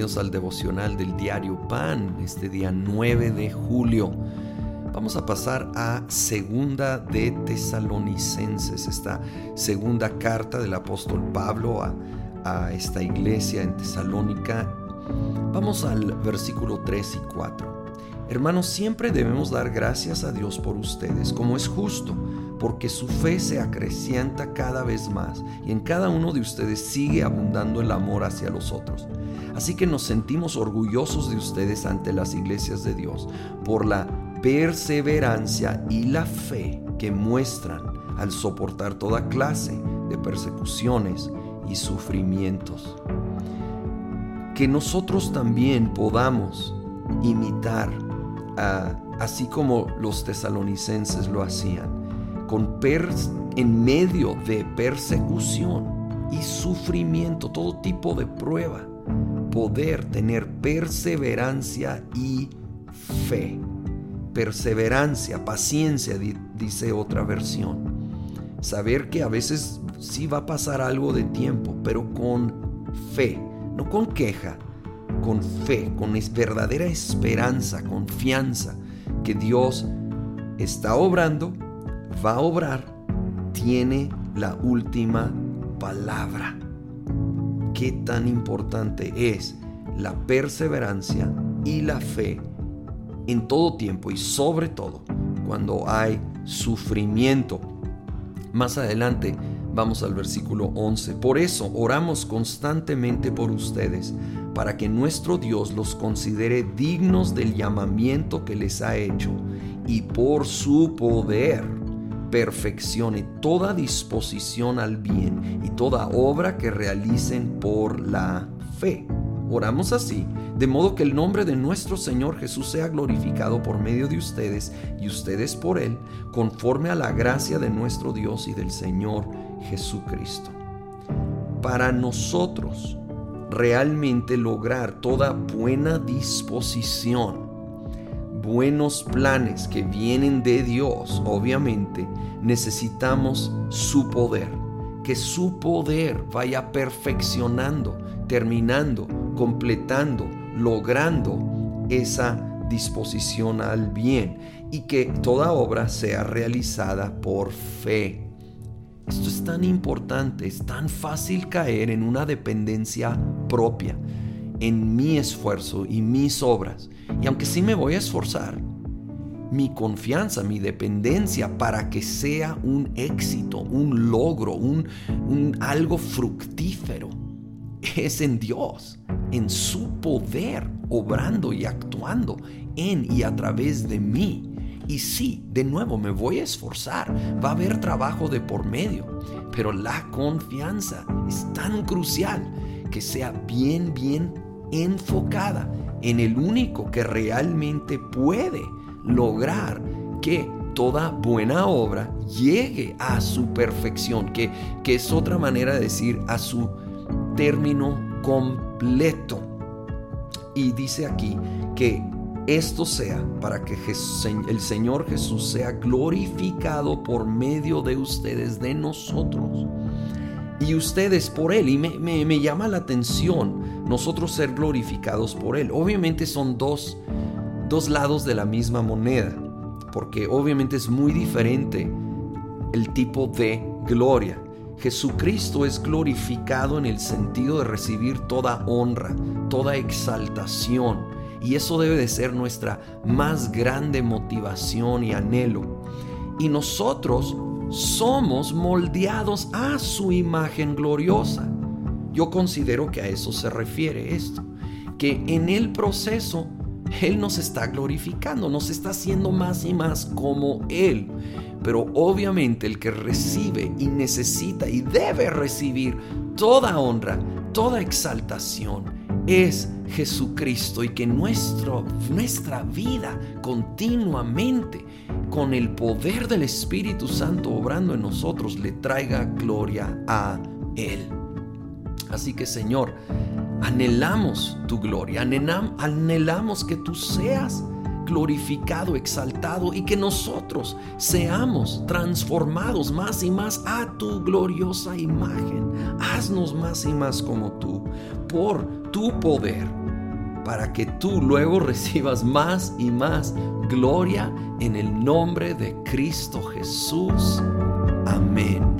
al devocional del diario Pan, este día 9 de julio. Vamos a pasar a segunda de Tesalonicenses, esta segunda carta del apóstol Pablo a, a esta iglesia en Tesalónica. Vamos al versículo 3 y 4. Hermanos, siempre debemos dar gracias a Dios por ustedes, como es justo porque su fe se acrecienta cada vez más y en cada uno de ustedes sigue abundando el amor hacia los otros. Así que nos sentimos orgullosos de ustedes ante las iglesias de Dios por la perseverancia y la fe que muestran al soportar toda clase de persecuciones y sufrimientos. Que nosotros también podamos imitar, así como los tesalonicenses lo hacían, con en medio de persecución y sufrimiento, todo tipo de prueba, poder tener perseverancia y fe. Perseverancia, paciencia, dice otra versión. Saber que a veces sí va a pasar algo de tiempo, pero con fe, no con queja, con fe, con verdadera esperanza, confianza que Dios está obrando va a obrar tiene la última palabra. Qué tan importante es la perseverancia y la fe en todo tiempo y sobre todo cuando hay sufrimiento. Más adelante vamos al versículo 11. Por eso oramos constantemente por ustedes, para que nuestro Dios los considere dignos del llamamiento que les ha hecho y por su poder perfeccione toda disposición al bien y toda obra que realicen por la fe. Oramos así, de modo que el nombre de nuestro Señor Jesús sea glorificado por medio de ustedes y ustedes por Él, conforme a la gracia de nuestro Dios y del Señor Jesucristo. Para nosotros realmente lograr toda buena disposición, buenos planes que vienen de Dios, obviamente, necesitamos su poder. Que su poder vaya perfeccionando, terminando, completando, logrando esa disposición al bien y que toda obra sea realizada por fe. Esto es tan importante, es tan fácil caer en una dependencia propia en mi esfuerzo y mis obras. Y aunque sí me voy a esforzar, mi confianza, mi dependencia para que sea un éxito, un logro, un, algo fructífero, es en Dios, en su poder, obrando y actuando en y a través de mí. Y sí, de nuevo me voy a esforzar, va a haber trabajo de por medio, pero la confianza es tan crucial que sea bien, bien enfocada en el único que realmente puede lograr que toda buena obra llegue a su perfección, que, que es otra manera de decir a su término completo. Y dice aquí que esto sea para que el Señor Jesús sea glorificado por medio de ustedes, de nosotros y ustedes por Él. Y me, llama la atención nosotros ser glorificados por Él. Obviamente son dos, dos lados de la misma moneda, porque obviamente es muy diferente el tipo de gloria. Jesucristo es glorificado en el sentido de recibir toda honra, toda exaltación. Y eso debe de ser nuestra más grande motivación y anhelo. Y nosotros somos moldeados a su imagen gloriosa. Yo considero que a eso se refiere esto, que en el proceso Él nos está glorificando, nos está haciendo más y más como Él. Pero obviamente el que recibe y necesita y debe recibir toda honra, toda exaltación, es Jesucristo y que nuestro, nuestra vida continuamente con el poder del Espíritu Santo obrando en nosotros le traiga gloria a Él. Así que Señor, anhelamos tu gloria, anhelamos que tú seas glorificado, exaltado y que nosotros seamos transformados más y más a tu gloriosa imagen. Haznos más y más como tú, por tu poder para que tú luego recibas más y más gloria en el nombre de Cristo Jesús. Amén.